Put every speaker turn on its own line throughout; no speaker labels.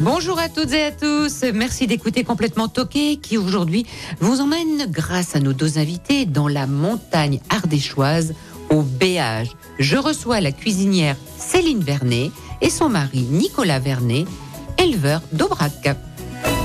Bonjour à toutes et à tous. Merci d'écouter complètement Toqué qui aujourd'hui vous emmène grâce à nos deux invités dans la montagne ardéchoise au Béage. Je reçois la cuisinière Céline Vernet et son mari Nicolas Vernet, éleveur d'Aubrac.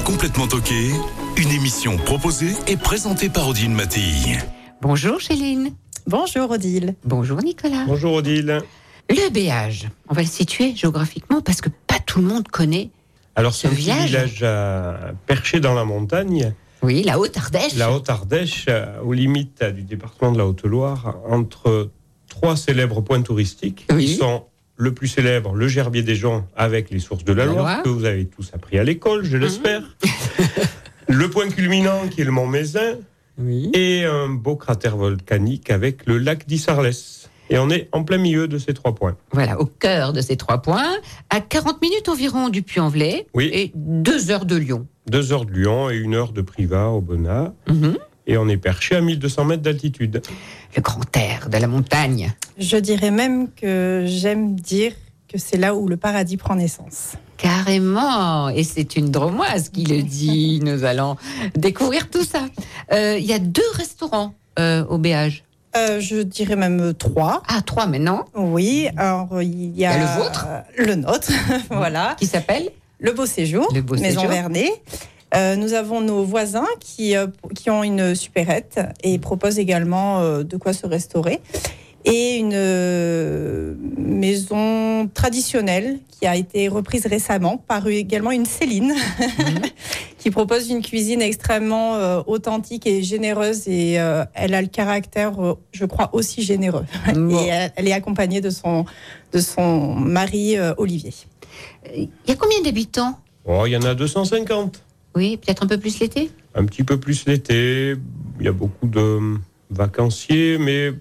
Complètement toqué, une émission proposée et présentée par Odile Mattei.
Bonjour Céline.
Bonjour Odile.
Bonjour Nicolas.
Bonjour Odile.
Le Béage, on va le situer géographiquement parce que pas tout le monde connaît.
Alors, c'est
Ce
un petit
village
euh, perché dans la montagne,
Oui, la Haute-Ardèche.
la Haute-Ardèche, euh, aux limites euh, du département de la Haute-Loire, entre trois célèbres points touristiques
Oui.
qui sont le plus célèbre, le Gerbier des Joncs avec les sources de la,
La
Loire,
Loire. Mhm.
que vous avez tous appris à l'école, je l'espère. le point culminant qui est le Mont Mézin
Oui.
et un beau cratère volcanique avec le lac d'Issarlès. Et on est en plein milieu de ces trois points.
Voilà, au cœur de ces trois points, à 40 minutes environ du Puy-en-Velay
Oui.
et deux heures de Lyon.
Deux heures de Lyon et une heure de Privas au Bonnat.
Mhm.
Et on est perché à 1200 mètres d'altitude.
Le grand air de la montagne.
Je dirais même que j'aime dire que c'est là où le paradis prend naissance.
Carrément, et c'est une dromoise qui le dit. Nous allons découvrir tout ça. Euh, Il y a deux restaurants euh, au Béage.
Euh, je dirais même trois.
Ah, trois maintenant,
Oui, alors il y a,
Il y a le vôtre
le nôtre, voilà,
qui s'appellent
le Beau Séjour,
Le Beau
Maison
Séjour.
Vernet. Euh, nous avons nos voisins qui, euh, qui ont une supérette et proposent également euh, de quoi se restaurer. Et une euh, maison traditionnelle qui a été reprise récemment par également une Céline qui propose une cuisine extrêmement euh, authentique et généreuse et euh, elle a le caractère, euh, je crois, aussi généreux.
Bon.
Et elle, elle est accompagnée de son, de son mari euh, Olivier.
Il y a combien d'habitants?
Oh, il y en a 250.
Oui, peut-être un peu plus l'été?
Un petit peu plus l'été. Il y a beaucoup de vacanciers, mais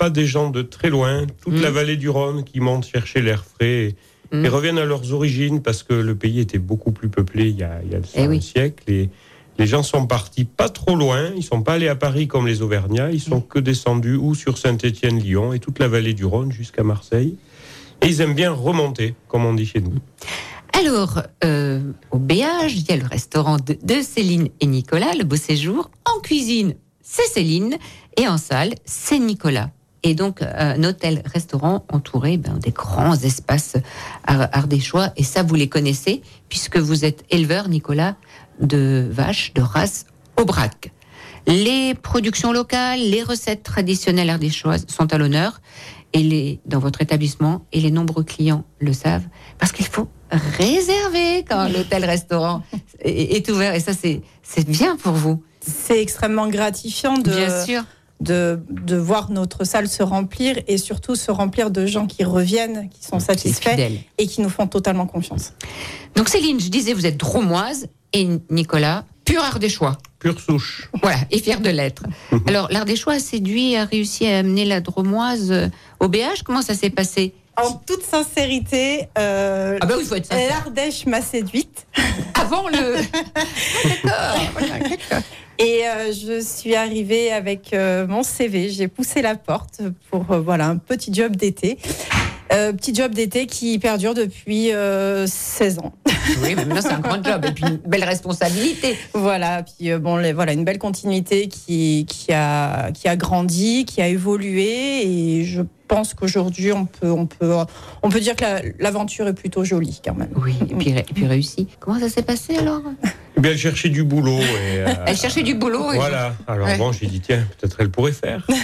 pas des gens de très loin. Toute
Mm.
la vallée du Rhône qui monte chercher l'air frais et,
Mm.
et reviennent à leurs origines parce que le pays était beaucoup plus peuplé il y a, il y a
Eh oui.
siècle. Et les gens sont partis pas trop loin. Ils sont pas allés à Paris comme les Auvergnats. Ils sont que descendus ou sur Saint-Étienne-Lyon et toute la vallée du Rhône jusqu'à Marseille. Et ils aiment bien remonter, comme on dit chez nous.
Alors, euh, au Béage, il y a le restaurant de, de Céline et Nicolas, le beau séjour. En cuisine, c'est Céline. Et en salle, c'est Nicolas. Et donc, euh, un hôtel-restaurant entouré ben, des grands espaces ar- ardéchois. Et ça, vous les connaissez, puisque vous êtes éleveur, Nicolas, de vaches de race Aubrac. Les productions locales, les recettes traditionnelles ardéchoises sont à l'honneur et les, dans votre établissement et les nombreux clients le savent parce qu'il faut réserver quand l'hôtel-restaurant est, est ouvert et ça c'est c'est bien pour vous.
C'est extrêmement gratifiant de,
Bien sûr.
De, de voir notre salle se remplir et surtout se remplir de gens qui reviennent, qui sont satisfaits et qui nous font totalement confiance.
Donc Céline, je disais vous êtes dromoise et Nicolas pur ardéchois.
Pure souche.
Voilà, et fier de l'être. Alors l'ardéchois a séduit, a réussi à amener la dromoise au BH. Comment ça s'est passé?
En toute sincérité, euh,
Ah bah oui,
l'Ardèche m'a séduite
Avant le. D'accord.
et euh, je suis arrivée avec euh, mon CV. J'ai poussé la porte pour voilà un petit job d'été. Euh, petit job d'été qui perdure depuis euh, 16 ans.
Oui, mais maintenant c'est un grand job et puis une belle responsabilité.
Voilà, puis euh, bon, les- voilà une belle continuité qui, qui, a, qui a grandi, qui a évolué, et je pense qu'aujourd'hui on peut, on, peut, on peut dire que la- l'aventure est plutôt jolie quand même.
Oui, et puis, et puis réussi. Comment ça s'est passé alors?
Eh bien, elle cherchait du boulot. Et, euh,
Elle cherchait du boulot. et-
Voilà. Alors
Ouais.
bon, j'ai dit, tiens, peut-être elle pourrait faire.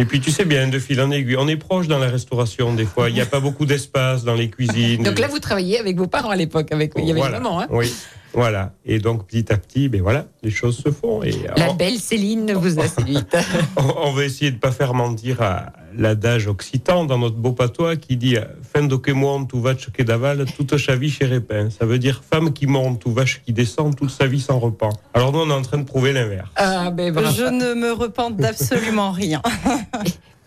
Et puis, tu sais bien, de fil en aiguille, on est proche dans la restauration des fois. Il n'y a pas beaucoup d'espace dans les cuisines.
Donc là, vous travailliez avec vos parents à l'époque, avec il y avait
Voilà.
une maman. Hein
Oui. Voilà. Et donc, petit à petit, ben voilà, les choses se font. Et
La
on,
belle Céline vous a séduite.
on va essayer de pas faire mentir à l'adage occitan dans notre beau patois qui dit fin monte ou vache qui d'aval, toute sa vie chez Répin. Ça veut dire femme qui monte ou vache qui descend, toute sa vie sans repent. Alors nous, on est en train de prouver l'inverse.
ah, ben.
Je ne me repente d'absolument rien.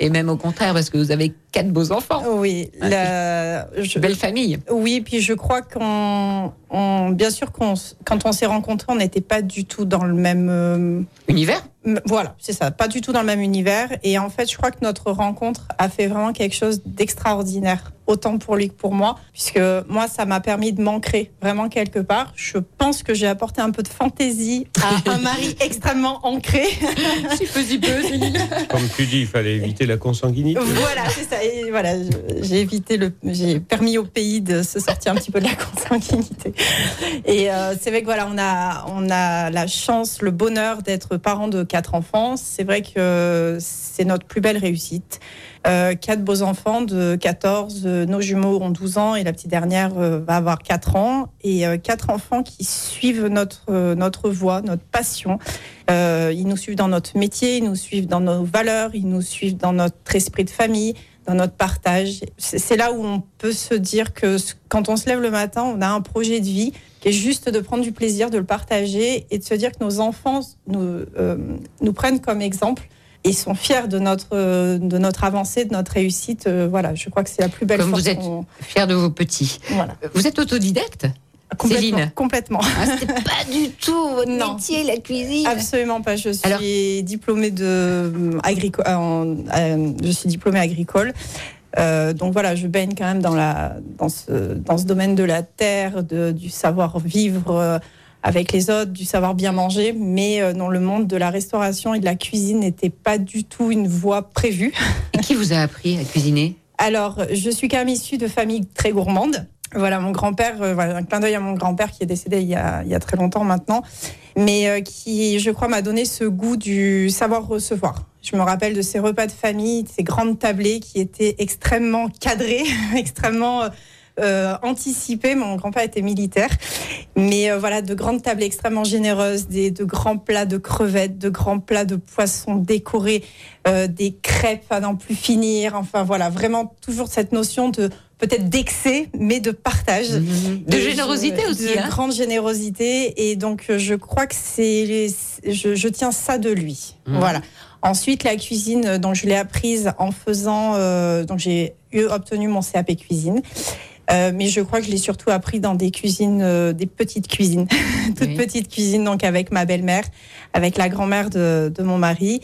Et même au contraire, parce que vous avez quatre beaux enfants.
Oui, la- je-
Belle famille.
oui, puis je crois qu'on, on- bien sûr, qu'on, quand on s'est rencontrés, on n'était pas du tout dans le même. euh,
Univers
voilà, c'est ça, pas du tout dans le même univers. Et en fait, je crois que notre rencontre a fait vraiment quelque chose d'extraordinaire, autant pour lui que pour moi, puisque moi, ça m'a permis de m'ancrer vraiment quelque part. Je pense que j'ai apporté un peu de fantaisie à un mari extrêmement ancré.
Si peu, si peu, Céline.
Comme tu dis, il fallait éviter la consanguinité.
Voilà, c'est ça. Et voilà, j'ai évité le, j'ai permis au pays de se sortir un petit peu de la consanguinité. Et euh, c'est vrai que voilà, on a, on a la chance, le bonheur d'être parents de quatre enfants. C'est vrai que c'est notre plus belle réussite. Euh, quatre beaux enfants de 14, euh, nos jumeaux ont 12 ans et la petite dernière euh, va avoir 4 ans. Et euh, quatre enfants qui suivent notre, euh, notre voie, notre passion. Euh, ils nous suivent dans notre métier, ils nous suivent dans nos valeurs, ils nous suivent dans notre esprit de famille, dans notre partage. C'est là où on peut se dire que quand on se lève le matin, on a un projet de vie qui est juste de prendre du plaisir, de le partager et de se dire que nos enfants nous, nous prennent comme exemple et sont fiers de notre, de notre avancée, de notre réussite. Euh, voilà, je crois que c'est la plus belle
Comme
force
vous êtes
qu'on-
Fier de vos petits.
Voilà.
Vous êtes autodidacte
Complètement.
Céline.
Complètement.
ah, C'était pas du tout votre
Non.
métier, la cuisine.
Absolument pas. Je suis
Alors-
diplômée de euh, agrico- euh, je suis diplômée agricole. Euh, donc voilà, je baigne quand même dans la dans ce dans ce domaine de la terre, de, du savoir vivre euh, avec les autres, du savoir bien manger, mais euh, dans le monde de la restauration et de la cuisine n'était pas du tout une voie prévue.
Et qui vous a appris à cuisiner?
Alors, je suis quand même issue de famille très gourmande. Voilà, mon grand-père, euh, voilà, un clin d'œil à mon grand-père qui est décédé il y a, il y a très longtemps maintenant, mais euh, qui, je crois, m'a donné ce goût du savoir recevoir. Je me rappelle de ces repas de famille, de ces grandes tablées qui étaient extrêmement cadrées, extrêmement euh, anticipées. Mon grand-père était militaire, mais euh, voilà, de grandes tables extrêmement généreuses, des, de grands plats de crevettes, de grands plats de poissons décorés, euh, des crêpes à n'en plus finir. Enfin voilà, vraiment toujours cette notion de peut-être d'excès, mais de partage.
De générosité aussi.
De
hein.
grande générosité. Et donc, euh, je crois que c'est. Je, je tiens ça de lui. Voilà. Ensuite, la cuisine, euh, donc je l'ai apprise en faisant. euh, donc, j'ai eu obtenu mon CAP cuisine. Euh, mais je crois que je l'ai surtout appris dans des cuisines, euh, des petites cuisines, toutes
Oui.
petites cuisines, donc avec ma belle-mère, avec la grand-mère de, de mon mari,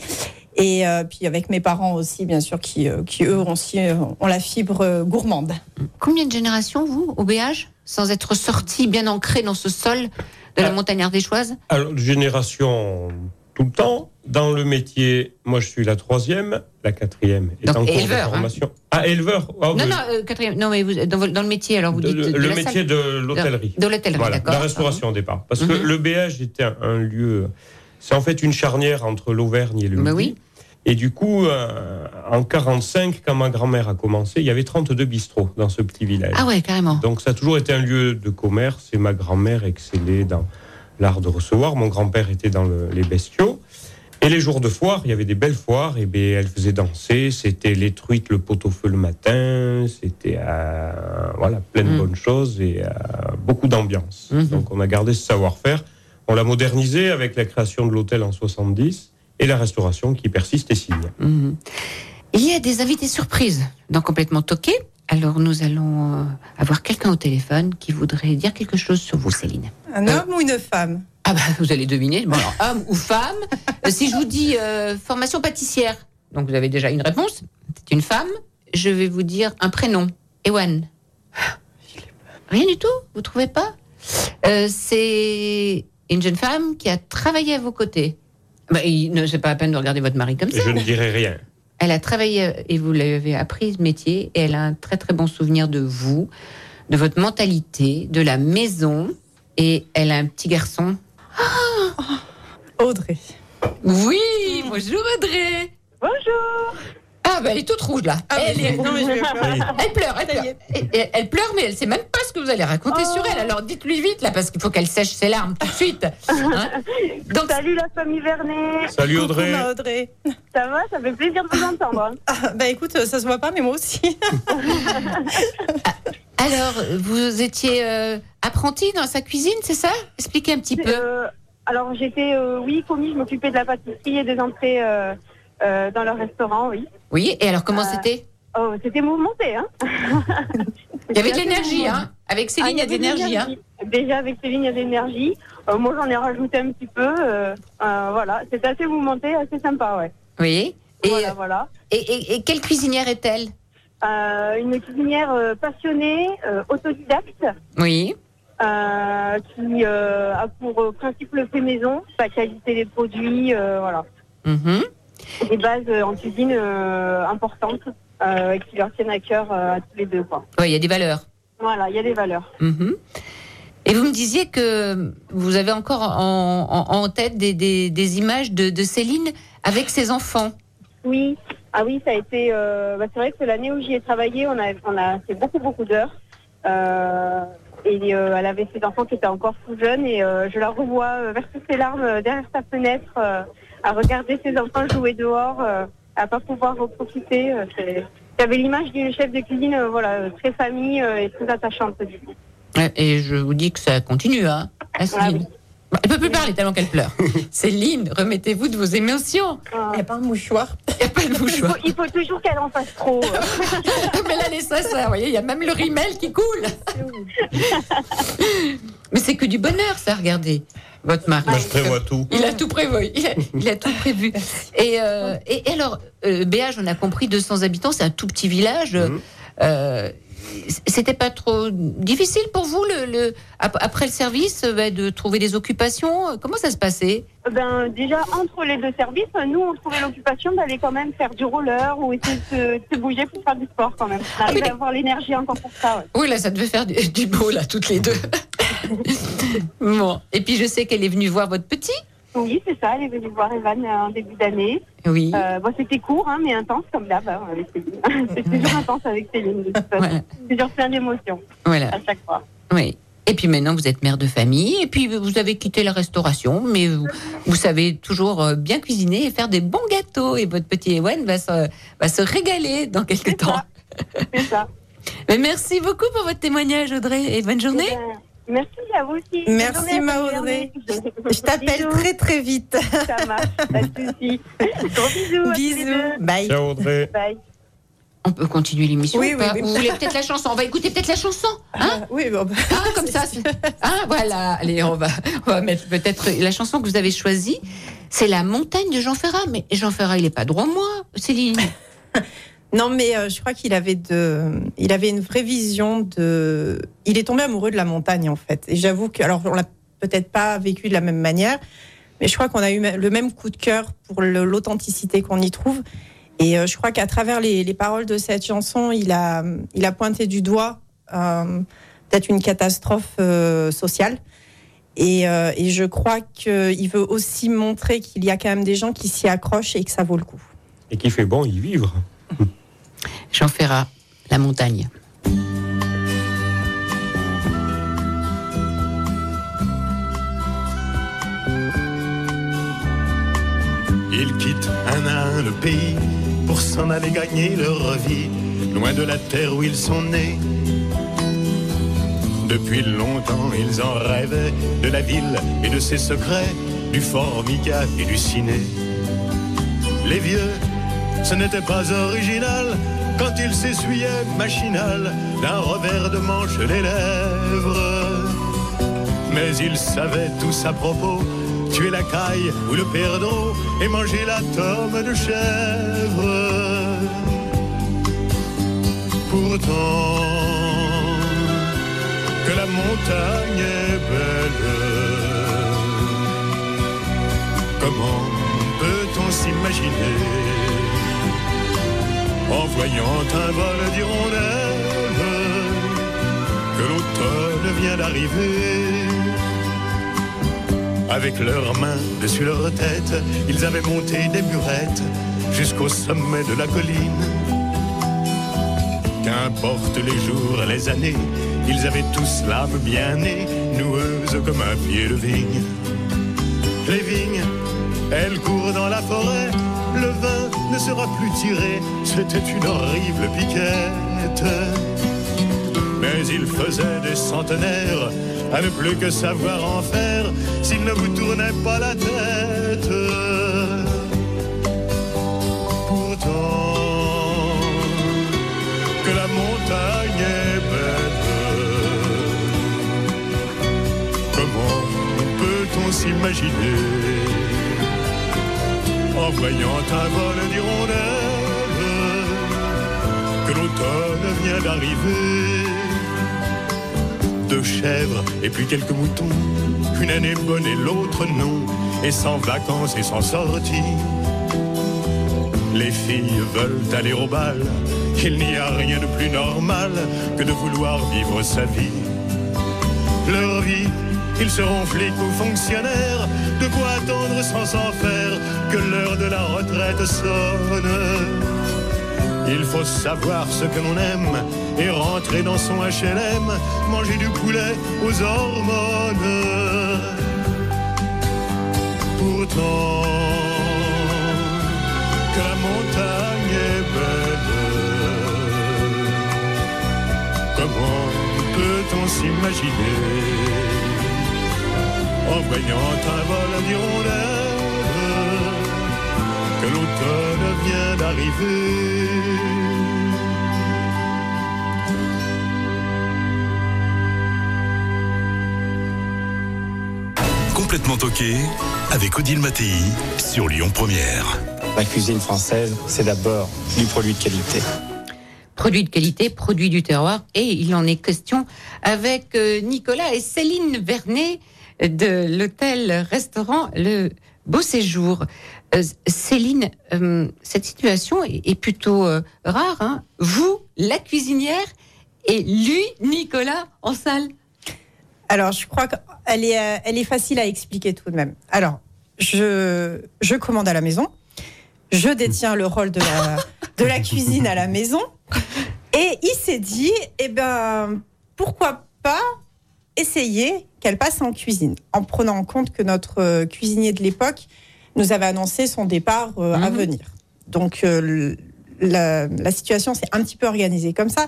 et euh, puis avec mes parents aussi, bien sûr, qui, euh, qui eux aussi euh, ont la fibre euh, gourmande.
Combien de générations, vous, au BH Sans être sorti bien ancré dans ce sol de la
Ah.
montagne ardéchoise?
Alors, génération tout le temps. Dans le métier, moi, je suis la troisième, la quatrième est
Donc,
en cours de
éleveur, hein.
formation. Ah, éleveur Ah,
Non, non, euh, quatrième. Non, mais vous, dans, le métier, alors vous
De-
dites.
de- le métier
salle-
de l'hôtellerie.
De l'hôtellerie,
Voilà,
d'accord.
la restauration au départ. Parce que
Mhm.
le BH était un, un lieu. C'est en fait une charnière entre l'Auvergne et le Midi.
oui.
Et du coup, euh, en 45, quand ma grand-mère a commencé, il y avait 32 bistrots dans ce petit village.
Ah ouais, carrément.
Donc ça a toujours été un lieu de commerce et ma grand-mère excellait dans l'art de recevoir. Mon grand-père était dans le- les bestiaux. Et les jours de foire, il y avait des belles foires, et bien elle faisait danser, c'était les truites, le pot-au-feu le matin, c'était euh, voilà, plein de
Mm.
bonnes choses et euh, beaucoup d'ambiance.
Mhm.
Donc on a gardé ce savoir-faire, on l'a modernisé avec la création de l'hôtel en 70 et la restauration qui persiste et signe.
Mhm. Il y a des invités surprises dans Complètement Toqué. Alors nous allons euh, avoir quelqu'un au téléphone qui voudrait dire quelque chose sur vous, Céline.
Un
Euh,
homme ou une femme?
Ah bah vous allez deviner. Bon, alors, homme ou femme. Euh, si je vous dis euh, formation pâtissière, donc vous avez déjà une réponse. C'est une femme. Je vais vous dire un prénom. Ewan. Rien du tout. Vous trouvez pas? Euh, C'est une jeune femme qui a travaillé à vos côtés. Bah, il ne c'est pas la peine de regarder votre mari comme ça.
Je ne dirai rien.
Elle a travaillé et vous l'avez appris ce métier et elle a un très très bon souvenir de vous, de votre mentalité, de la maison et elle a un petit garçon.
Audrey.
Oui, bonjour Audrey.
Bonjour.
Ah Ah, bah, elle est toute rouge là.
Ah,
elle,
mais-
est-
non, mais je vais pas.
elle pleure, elle pleure. et- Elle pleure, mais elle sait même pas ce que vous allez raconter
Oh.
sur elle. Alors dites-lui vite là, parce qu'il faut qu'elle sèche ses larmes tout de suite. Hein Donc,
Salut la famille Vernet,
Salut Audrey.
ça va? Ça fait plaisir de vous entendre. hein.
Ah, bah écoute, ça se voit pas, mais moi aussi.
alors, vous étiez euh, apprenti dans sa cuisine, c'est ça? Expliquez un petit peu.
Euh, alors j'étais, euh, oui, commis, je m'occupais de la pâtisserie et des entrées euh, euh, dans leur restaurant, oui.
Oui, et alors comment
Euh,
c'était
Oh, c'était mouvementé, hein
Il y avait de l'énergie, hein Avec
Ah,
Céline, il y a de
avait
l'énergie, hein
Déjà avec Céline, il y a de l'énergie. Euh, moi, j'en ai rajouté un petit peu. euh, voilà, c'était assez mouvementé, assez sympa, ouais.
Oui. Et,
voilà, voilà.
et, et- et quelle cuisinière est-elle
une cuisinière passionnée, autodidacte,
Oui.
qui a pour principe le fait maison, la qualité des produits, voilà.
Mhm.
Des bases euh, en cuisine euh, importantes euh, et qui leur tiennent à cœur à tous les deux.
Ouais, il y a des valeurs.
Voilà, il y a des valeurs.
Mhm. Et vous me disiez que vous avez encore en, en- en tête des, des- des images de, de Céline avec ses enfants.
Oui, ah oui, ça a été. euh, bah, c'est vrai que l'année où j'y ai travaillé, on a, on a fait beaucoup, beaucoup d'heures. Euh, et euh, elle avait ses enfants qui étaient encore tout jeunes et je la revois verser ses larmes derrière sa fenêtre, à regarder ses enfants jouer dehors, euh, à pas pouvoir en profiter. euh, c'est- J'avais l'image d'une chef de cuisine, euh, voilà, très famille euh, et très attachante du coup.
Ouais, Et je vous dis que ça continue, hein, à Céline. Bah, Elle peut plus parler tellement qu'elle pleure. Céline, remettez-vous de vos émotions.
Euh,
Il n'y a pas un mouchoir.
Il n'y a pas de
il, faut,
mouchoir.
il faut toujours qu'elle en fasse trop.
Mais là, elle est sincère, vous voyez, il y a même le rimel qui coule. Mais c'est que du bonheur, ça, regardez. Votre mari.
Moi, je prévois tout.
Il a tout prévu. Il a, il a tout prévu. Et, euh, et, et alors, euh, Béage, on a compris 200 habitants, c'est un tout petit village.
Mhm.
Euh, C'était pas trop difficile pour vous, le, le- ap- après le service, euh, bah, de trouver des occupations Comment ça se passait?
Ben, déjà, entre les deux services, nous, on trouvait l'occupation d'aller quand même faire du roller ou essayer de se, de bouger pour faire du sport quand même. On arrive à avoir l'énergie encore pour ça. ouais.
Oui, là, ça devait faire du, du beau, là, toutes les deux. bon. Et puis, je sais qu'elle est venue voir votre petit.
Oui, c'est ça. Elle est venue voir Evan euh, en début d'année.
Oui.
Euh, bon, c'était court, hein, mais intense comme d'hab hein, avec Céline. c'est toujours intense avec Céline. De toute façon.
Voilà.
C'est toujours plein d'émotions
voilà.
à chaque fois.
Oui. Et puis maintenant, vous êtes mère de famille, et puis vous avez quitté la restauration, mais vous, vous savez toujours euh, bien cuisiner et faire des bons gâteaux. Et votre petit Ewen va se, va se régaler dans quelques temps.
C'est ça.
Mais merci beaucoup pour votre témoignage, Audrey, et bonne journée.
Merci à vous aussi.
Merci,
Bonne journée à
ma
vous,
Audrey.
Vernet.
Je t'appelle
Bisous.
très très vite.
Ça marche, pas de soucis. Gros bisous. à tous les
Bisous.
deux.
Bye.
Ciao Audrey.
Bye.
On peut continuer l'émission
Oui,
ou pas
oui, oui.
Vous voulez peut-être la chanson On va écouter peut-être la chanson. Hein
Ah, oui, bon, bah,
Ah, comme ça. c'est- Ah, voilà. Allez, on va, on va mettre peut-être la chanson que vous avez choisie. C'est La montagne de Jean Ferrat. Mais Jean Ferrat, il n'est pas droit moi, Céline.
Non, mais euh, je crois qu'il avait de, il avait une vraie vision de. Il est tombé amoureux de la montagne en fait. Et j'avoue que, alors on l'a peut-être pas vécu de la même manière, mais je crois qu'on a eu le même coup de cœur pour l'authenticité qu'on y trouve. Et euh, je crois qu'à travers les, les paroles de cette chanson, il a, il a pointé du doigt euh, peut-être une catastrophe euh, sociale. Et, et je crois qu'il veut aussi montrer qu'il y a quand même des gens qui s'y accrochent et que ça vaut le coup.
Et qui fait bon y vivre.
Jean Ferrat, La montagne.
Ils quittent un à un le pays pour s'en aller gagner leur vie, loin de la terre où ils sont nés. Depuis longtemps, ils en rêvaient de la ville et de ses secrets, du formica et du ciné. Les vieux, ce n'était pas original quand ils s'essuyaient machinal d'un revers de manche les lèvres. Mais ils savaient tous à propos tuer la caille ou le perdreau et manger la tome de chèvre. Pourtant, que la montagne est belle, comment peut-on s'imaginer en voyant un vol d'hirondelles que l'automne vient d'arriver Avec leurs mains dessus leur tête, ils avaient monté des murettes jusqu'au sommet de la colline. Qu'importe les jours, les années, ils avaient tous l'âme bien née, noueuse comme un pied de vigne. Les vignes, elles courent dans la forêt, le vin ne sera plus tiré, c'était une horrible piquette. Mais il faisait des centenaires à ne plus que savoir en faire s'il ne vous tournait pas la tête. Pourtant, que la montagne est belle, comment peut-on s'imaginer en voyant un vol d'hirondelles que l'automne vient d'arriver deux chèvres et puis quelques moutons. Une année bonne et l'autre non, et sans vacances et sans sortie. Les filles veulent aller au bal, il n'y a rien de plus normal que de vouloir vivre sa vie. Leur vie, ils seront flics ou fonctionnaires, de quoi attendre sans s'en faire que l'heure de la retraite sonne. Il faut savoir ce que l'on aime et rentrer dans son HLM, manger du poulet aux hormones. Pourtant, que la montagne est belle, comment peut-on s'imaginer en voyant un vol d'hirondelles que l'automne vient d'arriver
Complètement toqué avec Odile Mattei sur Lyon Première.
La cuisine française, c'est d'abord du produit de qualité.
Produit de qualité, produit du terroir, et il en est question avec euh, Nicolas et Céline Vernet de l'hôtel-restaurant Le Beau Séjour. Euh, Céline, euh, cette situation est, plutôt euh, rare. Hein Vous, la cuisinière, et lui, Nicolas, en salle.
Alors, je crois qu'elle est, elle est facile à expliquer tout de même. Alors, je, je commande à la maison. Je détiens le rôle de la, de la cuisine à la maison. Et il s'est dit, eh ben, pourquoi pas essayer qu'elle passe en cuisine, en prenant en compte que notre euh, cuisinier de l'époque nous avait annoncé son départ euh, à
Mhm.
venir. Donc, euh, la, la situation s'est un petit peu organisée comme ça.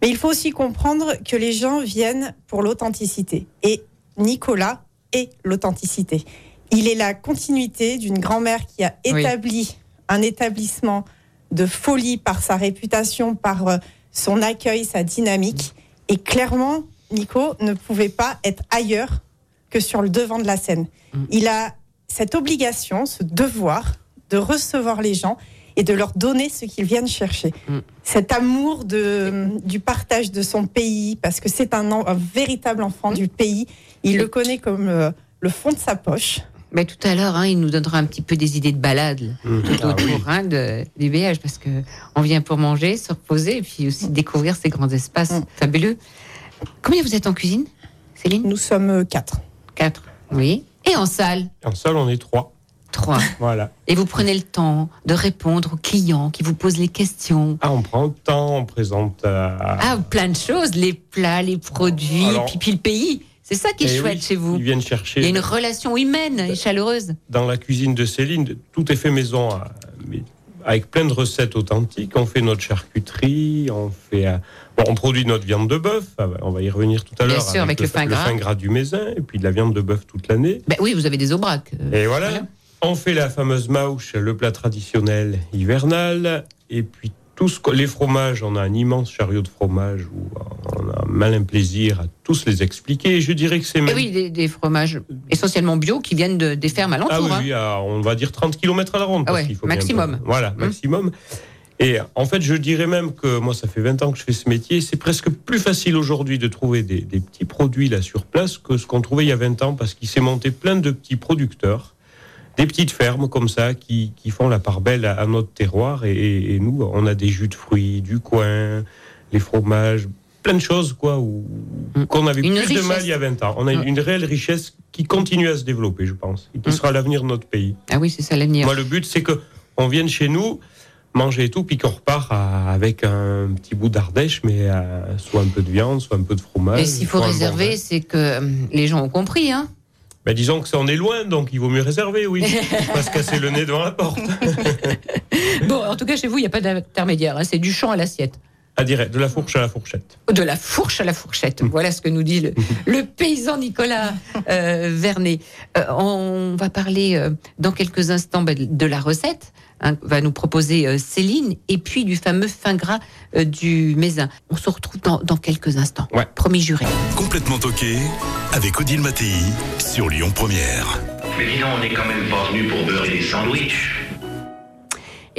Mais il faut aussi comprendre que les gens viennent pour l'authenticité. Et Nicolas est l'authenticité. Il est la continuité d'une grand-mère qui a
Oui.
établi un établissement de folie par sa réputation, par son accueil, sa dynamique. Et clairement, Nico ne pouvait pas être ailleurs que sur le devant de la scène.
Mm.
Il a cette obligation, ce devoir de recevoir les gens et de leur donner ce qu'ils viennent chercher.
Mm.
Cet amour de, du partage de son pays, parce que c'est un, un véritable enfant du pays. Il le connaît comme euh, le fond de sa poche.
Mais tout à l'heure, hein, il nous donnera un petit peu des idées de balade
Mmh.
tout
Ah
autour
oui.
hein, de, du BH, parce que on vient pour manger, se reposer, et puis aussi découvrir ces grands espaces
Mm.
fabuleux. Combien vous êtes en cuisine, Céline?
Nous sommes euh, quatre.
Quatre. Oui. Et en salle?
En salle, on est trois.
Trois.
Voilà.
Et vous prenez le temps de répondre aux clients qui vous posent les questions.
Ah, on prend le temps, on présente. euh,
Ah, plein de choses, les plats, les produits,
Alors-
puis, puis le pays. C'est ça qui est
eh
chouette
oui,
chez vous.
Ils viennent chercher.
Il y a une relation humaine et chaleureuse.
Dans la cuisine de Céline, tout est fait maison, à- mais avec plein de recettes authentiques. On fait notre charcuterie, on fait. euh, bon, on produit notre viande de bœuf. ah, On va y revenir tout à
Bien
l'heure.
sûr, avec le fin gras.
du Mézin, et puis de la viande de bœuf toute l'année.
Ben oui, vous avez des aubracs. euh,
Et voilà.
Voilà.
On fait la fameuse mauche, le plat traditionnel hivernal. Et puis, que- les fromages, on a un immense chariot de fromage où on a un malin plaisir à tous les expliquer. Je dirais que c'est même.
Oui, des, des fromages essentiellement bio qui viennent de, des fermes alentours.
Ah oui,
hein.
oui, à, on va dire 30 km à la ronde.
Ah
parce
ouais,
qu'il faut bien
maximum.
voilà, maximum. Et en fait, je dirais même que moi, ça fait 20 ans que je fais ce métier. C'est presque plus facile aujourd'hui de trouver des, des petits produits là sur place que ce qu'on trouvait il y a 20 ans parce qu'il s'est monté plein de petits producteurs, des petites fermes comme ça qui, qui font la part belle à, à notre terroir. Et, et nous, on a des jus de fruits du coin, les fromages plein de choses quoi, où- qu'on avait
Mm. Une
plus de mal il y a 20 ans. On a une,
Mm.
une réelle richesse qui continue à se développer, je pense, et qui
Mm.
sera l'avenir de notre pays.
Ah oui, c'est ça l'avenir.
Moi, le but, c'est que on vienne chez nous, manger et tout, puis qu'on repart à- avec un petit bout d'Ardèche, mais euh, soit un peu de viande, soit un peu de fromage.
Et s'il faut
bon
réserver, c'est que hum, les gens ont compris, hein.
Ben, disons que ça, on est loin, donc il vaut mieux réserver, oui. Pas se casser le nez devant la porte.
Bon, en tout cas, chez vous, il n'y a pas d'intermédiaire. hein, c'est du champ à l'assiette.
À direct, de la fourche à la fourchette.
De la fourche à la fourchette. Voilà ce que nous dit le, le paysan Nicolas euh, Vernet. Euh, on va parler euh, dans quelques instants bah, de la recette. hein, va nous proposer euh, Céline et puis du fameux fin gras euh, du Mézin. On se retrouve dans, dans quelques instants.
Ouais.
Promis juré.
Complètement toqué avec Odile Mattei sur Lyon Première.
Mais dis donc, on n'est quand même pas venu pour beurrer des sandwichs.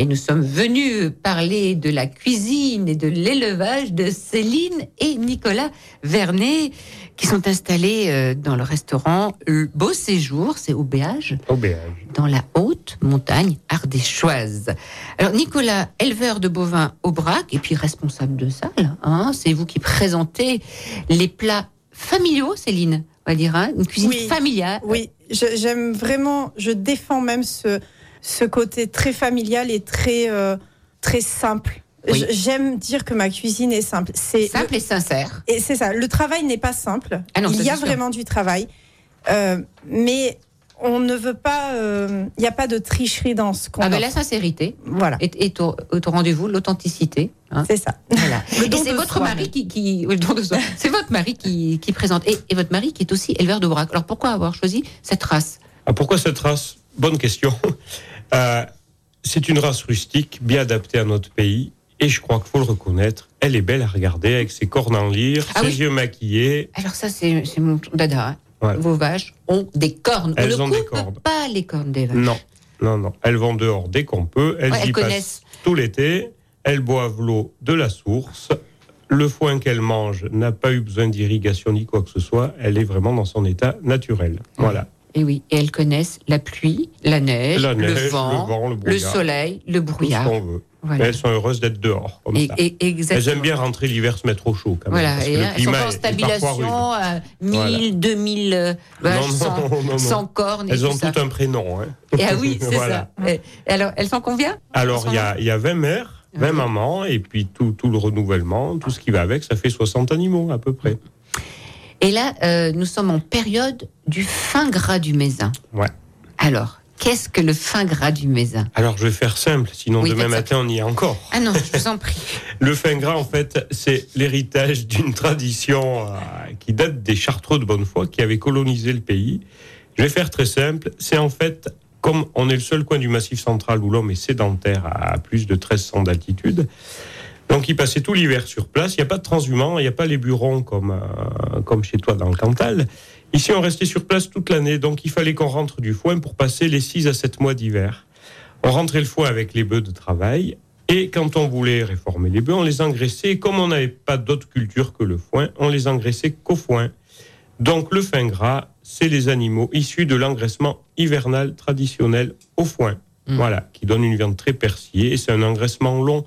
Et nous sommes venus parler de la cuisine et de l'élevage de Céline et Nicolas Vernet, qui sont installés euh, dans le restaurant Le Beau Séjour, c'est au Béage,
Au béage.
dans la haute montagne ardéchoise. Alors Nicolas, éleveur de bovins au Brac et puis responsable de salle, hein, c'est vous qui présentez les plats familiaux, Céline, on va dire, hein, une cuisine
Oui.
familiale.
Oui, j'aime vraiment, je défends même ce, ce côté très familial et très, euh, très simple.
Oui.
J'aime dire que ma cuisine est simple. C'est
Simple et sincère.
Et c'est ça. Le travail n'est pas simple.
Ah non,
il y a
sûr.
vraiment du travail, Euh, mais on ne veut pas. euh, Il n'y a pas de tricherie dans ce qu'on.
Ah ben, la sincérité
Voilà,
est, est au, rendez-vous, l'authenticité. hein.
c'est ça.
Voilà. Et c'est votre
soi,
mari qui, c'est votre mari qui, qui présente et, et votre mari qui est aussi éleveur de braque. Alors pourquoi avoir choisi cette race?
Ah, pourquoi cette race? Bonne question. Euh, c'est une race rustique, bien adaptée à notre pays. Et je crois qu'il faut le reconnaître, elle est belle à regarder avec ses cornes en lyre,
Ah
ses
oui.
yeux maquillés.
Alors ça c'est mon dada. hein. Vos vaches ont des cornes.
Elles
On
ont des cornes.
pas les cornes des vaches.
Non, non, non. Elles vont dehors dès qu'on peut. Elles
Ouais,
y
elles
passent
connaissent.
tout l'été. Elles boivent l'eau de la source. Le foin qu'elles mangent n'a pas eu besoin d'irrigation ni quoi que ce soit. Elle est vraiment dans son état naturel. Voilà.
Et oui, et elles connaissent la pluie, la neige,
La neige,
le, vent,
le vent, le
le
brouillard.
soleil, le
Tout ce
brouillard.
qu'on veut.
Voilà.
Elles sont heureuses d'être dehors, comme
Et,
ça.
et- exactement.
Elles aiment bien rentrer l'hiver, se mettre au chaud, quand même.
Voilà, et
le
elles sont en
rude.
à 1000,
Voilà.
2000 euh, vaches
Non,
sans,
non, non, non.
sans cornes
Elles
tout
ont tout un prénom. Hein.
Et ah oui, c'est ça. Et alors, elles sont combien?
Alors, il y a, y a 20 mères, 20
Ouais.
mamans, et puis tout, tout le renouvellement, tout ce qui va avec, ça fait 60 animaux à peu près.
Et là, euh, nous sommes en période du fin gras du Mézin.
Ouais.
Alors, qu'est-ce que le fin gras du Mézin
Alors, je vais faire simple, sinon
Oui,
demain matin, on y est encore.
Ah non, je vous en prie.
Le fin gras, en fait, c'est l'héritage d'une tradition euh, qui date des Chartreux de Bonnefoy, qui avaient colonisé le pays. Je vais faire très simple. C'est en fait, comme on est le seul coin du Massif central où l'homme est sédentaire à plus de 1300 d'altitude, donc il passait tout l'hiver sur place. Il n'y a pas de transhumants, il n'y a pas les burons comme, euh, comme chez toi dans le Cantal. Ici, on restait sur place toute l'année, donc il fallait qu'on rentre du foin pour passer les 6 à 7 mois d'hiver. On rentrait le foin avec les bœufs de travail, et quand on voulait réformer les bœufs, on les engraissait. Et comme on n'avait pas d'autre culture que le foin, on les engraissait qu'au foin. Donc le fin gras, c'est les animaux issus de l'engraissement hivernal traditionnel au foin.
Mm.
Voilà, qui donne une viande très persillée. C'est un engraissement long.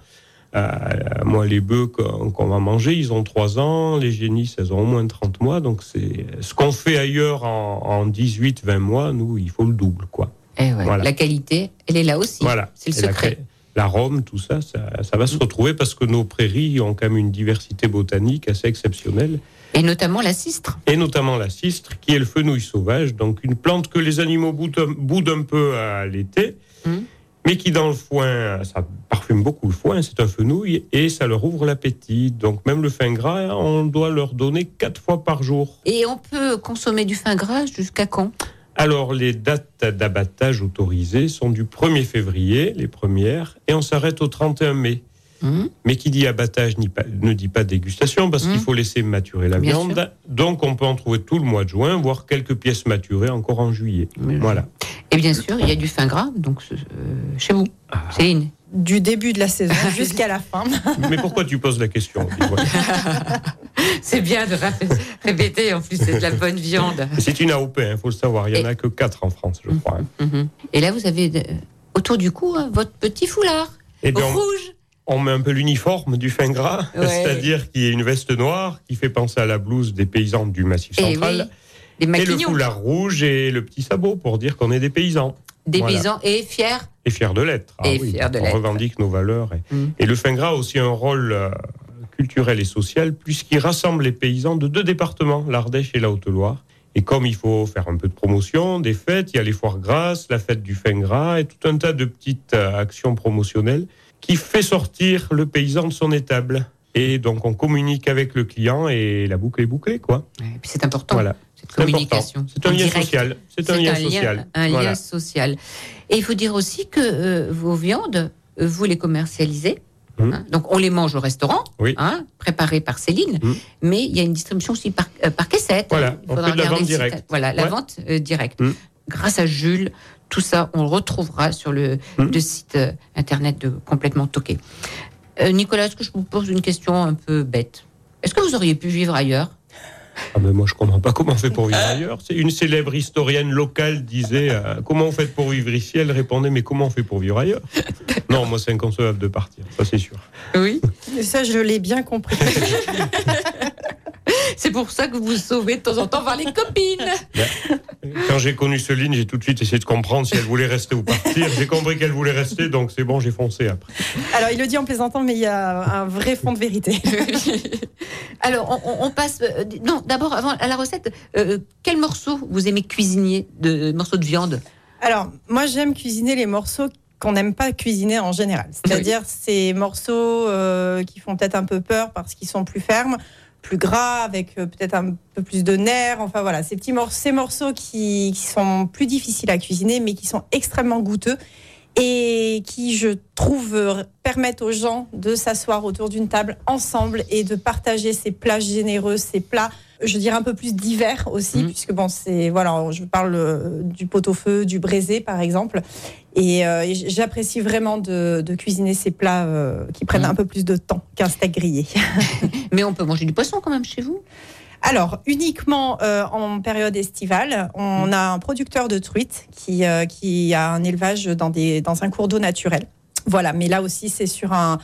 Euh, moi, les bœufs qu'on va manger, ils ont 3 ans. Les génisses, elles ont au moins 30 mois. Donc c'est ce qu'on fait ailleurs en, en 18-20 mois, nous, il faut le double, quoi.
Eh ouais,
Voilà.
La qualité, elle est là aussi.
Voilà.
C'est le
Et la
secret.
L'arôme, tout ça, ça, ça va se retrouver parce que nos prairies ont quand même une diversité botanique assez exceptionnelle,
Et notamment la cistre.
et notamment la cistre, qui est le fenouil sauvage, donc une plante que les animaux boudent un, peu à l'été,
Mhm.
Mais qui dans le foin, ça parfume beaucoup le foin, c'est un fenouil, et ça leur ouvre l'appétit. Donc même le fin gras, on doit leur donner quatre fois par jour.
Et on peut consommer du fin gras jusqu'à quand?
Alors, les dates d'abattage autorisées sont du 1er février, les premières, et on s'arrête au 31 mai.
Hum
Mais qui dit abattage ne dit pas dégustation, parce
Mmh.
qu'il faut laisser maturer la
Bien
viande. Donc, on peut en trouver tout le mois de juin, voire quelques pièces maturées encore en juillet.
Mais-
Voilà.
Et bien sûr, il y a du fin gras, donc euh, chez vous.
Ah.
Céline.
Du début de la saison jusqu'à la fin.
Mais pourquoi tu poses la question
C'est bien de répéter, en plus, c'est de la bonne viande.
C'est une AOP, il faut le savoir. Il n'y en a que 4 en France, je crois. hein.
Et là, vous avez euh, autour du cou hein, votre petit foulard
Eh bien,
rouge.
On met un peu l'uniforme du fin gras,
Ouais.
c'est-à-dire qu'il y a une veste noire qui fait penser à la blouse des paysans du Massif
Eh
central.
oui,
Et le foulard rouge et le petit sabot pour dire qu'on est des paysans.
des
Voilà.
paysans et fiers.
Et fiers de l'être. Ah
Et
oui,
fiers de
on revendique nos valeurs. Et,
Mm.
et le fin gras a aussi un rôle euh, culturel et social puisqu'il rassemble les paysans de deux départements, l'Ardèche et la Haute-Loire. Et comme il faut faire un peu de promotion, des fêtes, il y a les foires grasses, la fête du fin gras et tout un tas de petites euh, actions promotionnelles qui fait sortir le paysan de son étable. Et donc on communique avec le client et la boucle est bouclée, quoi.
Et puis c'est important,
Voilà.
cette communication.
C'est un
en
lien social. C'est un lien social.
un lien social. Et il faut dire aussi que euh, vos viandes, euh, vous les commercialisez.
Mhm.
hein. donc on les mange au restaurant,
Oui.
hein, préparées par Céline,
Mhm.
mais il y a une distribution aussi par, euh, par caissette.
Voilà,
Il
on fait de la vente directe.
Voilà, la vente euh, directe.
Mhm.
Grâce à Jules, tout ça, on le retrouvera sur le, le site euh, internet de Complètement Toqué. Euh, Nicolas, est-ce que je vous pose une question un peu bête? Est-ce que vous auriez pu vivre ailleurs?
Ah ben moi je comprends pas comment on fait pour vivre ailleurs. C'est une célèbre historienne locale disait euh, comment on fait pour vivre ici? Elle répondait mais comment on fait pour vivre ailleurs? Non, moi c'est inconcevable de partir, ça c'est sûr.
Oui.
Ça, je l'ai bien compris.
C'est pour ça que vous vous sauvez de temps en temps vers les copines.
Quand j'ai connu Céline, j'ai tout de suite essayé de comprendre si elle voulait rester ou partir. J'ai compris qu'elle voulait rester, donc c'est bon, j'ai foncé après.
Alors, il le dit en plaisantant, mais il y a un vrai fond de vérité.
Alors, on, on- on passe. euh, non, d'abord, avant à la recette, euh, quel morceau vous aimez cuisiner de morceaux de viande?
Alors, moi, j'aime cuisiner les morceaux qu'on n'aime pas cuisiner en général. C'est-à-dire ces morceaux euh, qui font peut-être un peu peur parce qu'ils sont plus fermes, plus gras, avec euh, peut-être un peu plus de nerfs. Enfin voilà, ces petits morceaux, ces morceaux qui, qui sont plus difficiles à cuisiner, mais qui sont extrêmement goûteux et qui, je trouve, permettent aux gens de s'asseoir autour d'une table ensemble et de partager ces plats généreux, ces plats, je dirais un peu plus divers aussi,
Mhm.
puisque bon, c'est voilà, je parle euh, du pot-au-feu, du braisé par exemple, et, euh, et j'apprécie vraiment de, de cuisiner ces plats euh, qui prennent
Mhm.
un peu plus de temps qu'un steak grillé.
Mais on peut manger du poisson quand même chez vous?
Alors, uniquement euh, en période estivale, on
Mm.
a un producteur de truites qui, euh, qui a un élevage dans, des, dans un cours d'eau naturel. Voilà, mais là aussi, c'est sur un,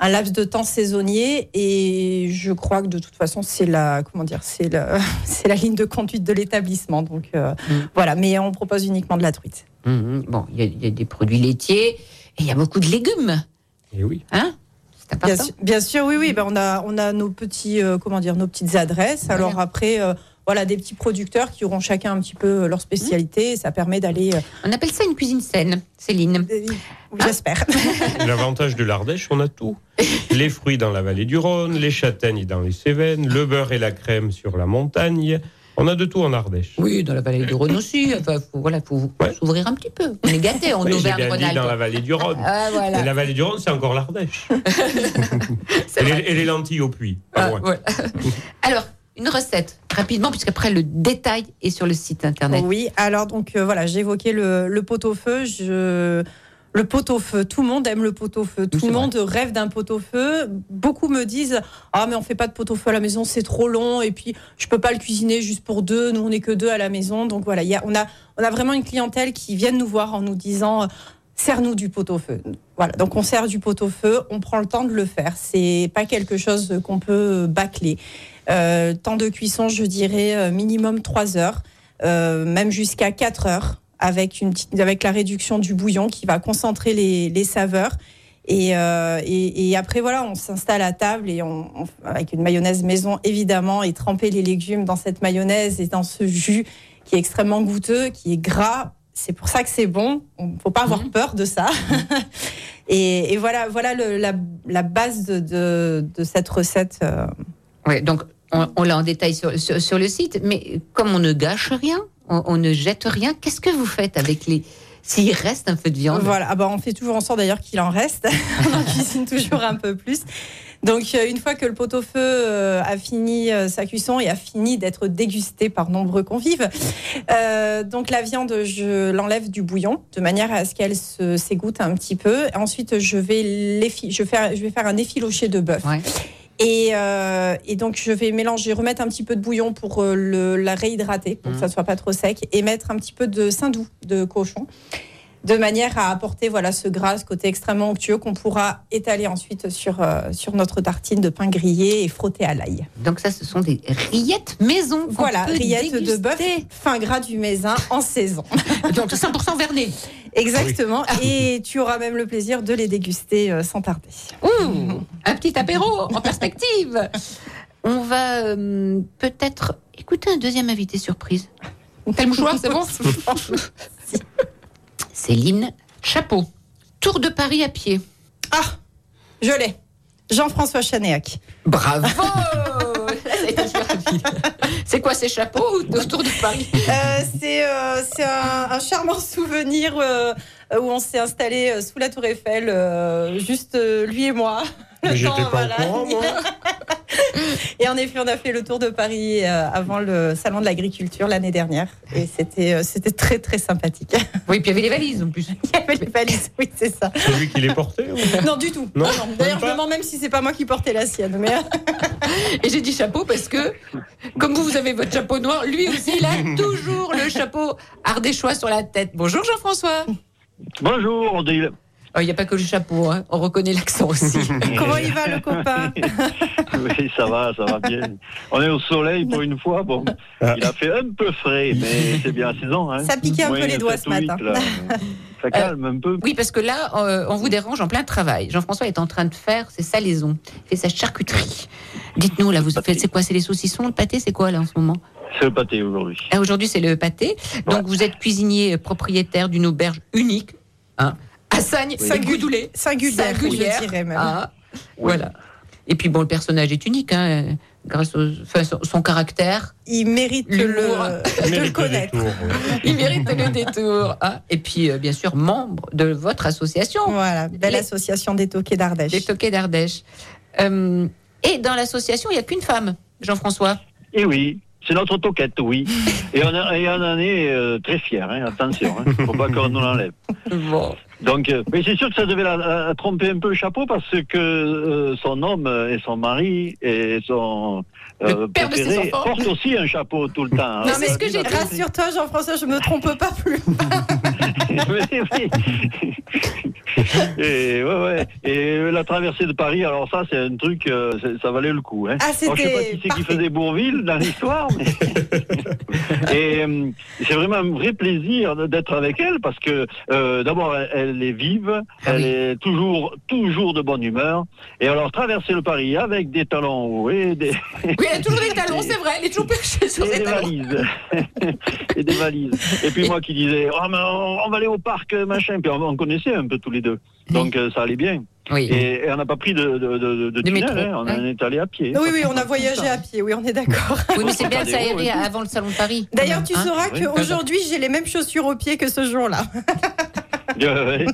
un laps de temps saisonnier et je crois que de toute façon, c'est la, comment dire, c'est la, c'est la ligne de conduite de l'établissement. Donc euh,
Mm.
voilà, mais on propose uniquement de la truite.
Mhm. Bon, il y, a- il y a des produits laitiers et il y a beaucoup de légumes.
Et oui.
Hein?
Bien sûr, bien sûr, oui, oui. Ben, on a, on a nos petits, euh, comment dire, nos petites adresses.
Voilà.
Alors après, euh, voilà, des petits producteurs qui auront chacun un petit peu leur spécialité. Et ça permet d'aller. euh,
On appelle ça une cuisine saine, Céline.
euh, J'espère.
L'avantage de l'Ardèche, on a tout. Les fruits dans la vallée du Rhône, les châtaignes dans les Cévennes, le beurre et la crème sur la montagne. On a de tout en Ardèche.
Oui, dans la vallée du Rhône aussi. Enfin, faut, voilà, faut
Ouais.
s'ouvrir un petit peu. On est gâtés en
Oui,
Auvergne-Rhône-Alpes.
dans la vallée du Rhône.
Ah, voilà.
Et la vallée du Rhône, c'est encore l'Ardèche. Et, les-
vrai.
et les lentilles au puits.
Ah. Alors, une recette, rapidement, puisqu'après le détail est sur le site internet.
Oui, alors donc euh, voilà, j'ai évoqué le, le pot-au-feu. Je... Le pot-au-feu, tout le monde aime le pot-au-feu. Tout le
vrai.
monde rêve d'un pot-au-feu. Beaucoup me disent Ah, mais on fait pas de pot-au-feu à la maison, c'est trop long. Et puis, je peux pas le cuisiner juste pour deux. Nous, on n'est que deux à la maison. Donc voilà, il y a, on, a, on a vraiment une clientèle qui vient nous voir en nous disant Serre-nous du pot-au-feu. Voilà, donc on sert du pot-au-feu, on prend le temps de le faire. C'est pas quelque chose qu'on peut bâcler. Euh, temps de cuisson, je dirais euh, minimum 3 heures, euh, même jusqu'à 4 heures, avec, une petite, avec la réduction du bouillon qui va concentrer les, les saveurs. Et, euh, et, et après, voilà, on s'installe à table et on, on- avec une mayonnaise maison, évidemment, et tremper les légumes dans cette mayonnaise et dans ce jus qui est extrêmement goûteux, qui est gras. C'est pour ça que c'est bon. Il ne faut pas avoir
Mhm.
peur de ça. et, et voilà, voilà le- la, la base de, de, de cette recette. euh,
Ouais, donc, on, on l'a en détail sur, sur, sur le site, mais comme on ne gâche rien, on, on ne jette rien, qu'est-ce que vous faites avec les. S'il reste un peu de viande?
Voilà, ah bah, on fait toujours en sorte d'ailleurs qu'il en reste. on en cuisine toujours un peu plus. Donc euh, une fois que le pot-au-feu euh, a fini euh, sa cuisson et a fini d'être dégusté par nombreux convives, euh, donc la viande, je l'enlève du bouillon de manière à ce qu'elle s'égoutte un petit peu. Ensuite, je vais l'effi- je vais faire, je vais faire un effiloché de bœuf.
Ouais.
Et, euh, et donc je vais mélanger, remettre un petit peu de bouillon pour euh, le, la réhydrater, pour que
Mhm.
ça soit pas trop sec, et mettre un petit peu de saindoux de cochon. De manière à apporter voilà ce gras, ce côté extrêmement onctueux qu'on pourra étaler ensuite sur, euh, sur notre tartine de pain grillé et frotter à l'ail.
Donc ça, ce sont des rillettes maison.
Voilà, rillettes de bœuf fin gras du Mézin en saison.
Donc 100% vernet.
Exactement. Et tu auras même le plaisir de les déguster euh, sans tarder.
Ouh, un petit apéro en perspective. On va euh, peut-être écouter un deuxième invité surprise. T'as le mouchoir, c'est bon? Céline Chapeau. Tour de Paris à pied.
Ah, je l'ai. Jean-François Chanéac.
Bravo. C'est quoi ces chapeaux ou Tour de Paris?
Euh, c'est euh, c'est un, un charmant souvenir euh, où on s'est installé sous la Tour Eiffel, euh, juste euh, lui et moi.
J'étais
temps,
pas
voilà.
au courant, moi.
Et en effet, on a fait le tour de Paris euh, avant le salon de l'agriculture l'année dernière. Et c'était euh, c'était très très sympathique.
Oui, puis il y avait les valises en plus.
Il y avait les valises, oui, c'est ça.
C'est lui qui les portait ou-
Non, du tout.
Non,
Non, non. D'ailleurs,
même
je me demande même si c'est pas moi qui portais la sienne. Mais...
Et j'ai dit chapeau parce que, comme vous, vous avez votre chapeau noir, lui aussi, il a toujours le chapeau ardéchois sur la tête. Bonjour Jean-François.
Bonjour,
Oh, Il n'y a pas que le chapeau, hein. on reconnaît l'accent aussi.
Comment il va le copain
Oui, ça va, ça va bien. On est au soleil pour une fois. Bon, il a fait un peu frais, mais c'est bien la saison. Hein.
Ça piquait un peu les doigts ce matin.
Ça calme un peu.
Oui, parce que là, euh, on vous dérange en plein travail. Jean-François est en train de faire ses salaisons, il fait sa charcuterie. Dites-nous, là, vous faites, c'est quoi C'est les saucissons, le pâté, c'est quoi là en ce moment?
C'est le pâté aujourd'hui.
Ah, Aujourd'hui, c'est le pâté. Donc, vous êtes cuisinier euh, propriétaire d'une auberge unique, hein, à Sagne,
Oui.
Saint-Goudoulé.
Singulière, je dirais même.
Ah, Voilà. Et puis, bon, le personnage est unique, hein, grâce au, enfin, son, son caractère.
Il mérite le, de le
Mérite le
connaître.
détour, ouais.
Il mérite le détour. hein. Et puis, euh, bien sûr, membre de votre association,
Voilà, belle
Les-
association des toquets d'Ardèche.
les Toquets d'Ardèche. Euh, et dans l'association, il n'y a qu'une femme, Jean-François.
Et oui, c'est notre toquette, oui. Et on, a- et on en est euh, très fiers, hein, attention. Hein. Faut pas qu'on nous l'enlève.
Bon.
Donc, euh, mais c'est sûr que ça devait la, tromper un peu le chapeau parce que euh, son homme et son mari et son
Le père de ses
préféré
enfants.
portent aussi un chapeau tout le temps.
Non,
Alors,
c'est ce que j'ai
ça-
dit.
Rassure-toi, Jean-François, je me trompe pas plus.
Et, ouais, ouais. Et la traversée de Paris, alors ça, c'est un truc, euh, ça valait le coup. Hein.
Ah,
Alors, je sais pas qui c'est qui faisait Bourville dans l'histoire, mais et euh, c'est vraiment un vrai plaisir d'être avec elle parce que euh, d'abord elle, elle est vive,
Ah
elle
oui.
est toujours toujours de bonne humeur. Et alors traverser le Paris avec des talons hauts et des,
Oui, elle a toujours des talons, c'est vrai. Elle est toujours perchée sur
et
ses
des
talons.
valises. et des valises. Et puis moi qui disais, oh, mais on, on va aller au parc, machin. Puis on, on connaissait un peu tous les deux. Donc euh, ça allait bien.
Oui.
Et, et on n'a pas pris de, de, de, de tunnel,
métro,
hein. on
hein.
est allé à pied.
Oui, oui, on a voyagé à pied, oui, on est d'accord.
Oui, mais c'est bien de s'aérer
oh,
avant le salon de Paris.
D'ailleurs, tu
Hein
sauras
Oui.
qu'aujourd'hui, j'ai les mêmes chaussures aux pieds que ce jour-là.
Ouais.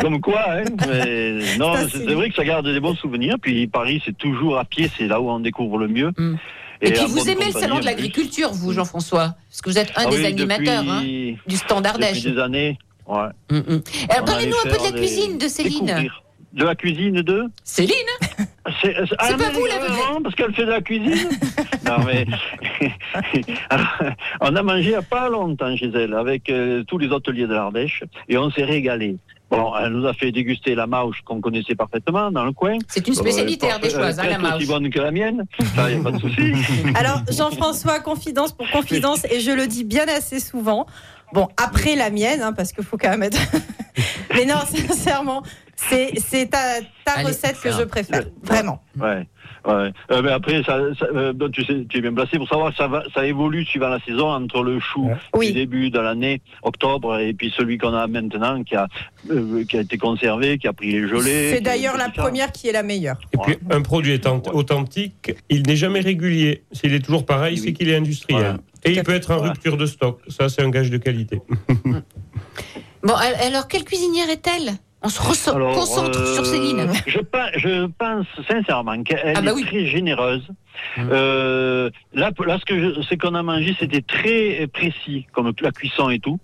Comme quoi, hein. Mais non, c'est vrai que ça garde des bons souvenirs. Puis Paris, c'est toujours à pied, c'est là où on découvre le mieux.
Mm. Et, puis vous aimez le salon de l'agriculture, vous, Jean-François Parce que vous êtes un
Ah
des
oui,
animateurs hein, du stand Ardèche.
depuis des années. Ouais.
Mm, mm. Alors parlez-nous un peu de la cuisine de Céline.
découvrir. De la cuisine de
Céline
C'est ah,
pas vous, la vedette.
parce qu'elle fait de la cuisine. non, mais on a mangé il n'y a pas longtemps chez elle avec euh, tous les hôteliers de l'Ardèche et on s'est régalé. Bon, elle nous a fait déguster la mauche qu'on connaissait parfaitement dans le coin.
C'est une spécialité
Euh,
ardéchoise, hein, la
presque aussi
mauche.
bonne que la mienne. Ça, y a pas de souci.
Alors, Jean-François, confidence pour confidence, et je le dis bien assez souvent. Bon, après la mienne, hein, parce qu'il faut quand même être. Mais non, sincèrement, c'est c'est ta, ta
Allez,
recette que je préfère. Vraiment.
Ouais. Ouais. Euh, mais après, ça, ça, euh, donc, tu, sais, tu es bien placé pour savoir que ça, va, ça évolue suivant la saison entre le chou.
Oui.
du début de l'année, octobre, et puis celui qu'on a maintenant qui a, euh, qui a été conservé, qui a pris les gelées.
C'est d'ailleurs la première qui est la meilleure.
Et puis, un produit étant authentique, il n'est jamais régulier. S'il est toujours pareil,
Oui.
c'est qu'il est industriel.
Voilà.
Et il peut être en
Ouais.
rupture de stock. Ça, c'est un gage de qualité.
Bon, al- alors quelle cuisinière est-elle? On se
Alors,
concentre
euh,
sur Céline.
Je, pe- je pense sincèrement qu'elle
Ah bah
est
oui.
très généreuse.
Mmh.
Euh, là, là, ce que je, c'est qu'on a mangé, c'était très précis, comme la cuisson et tout.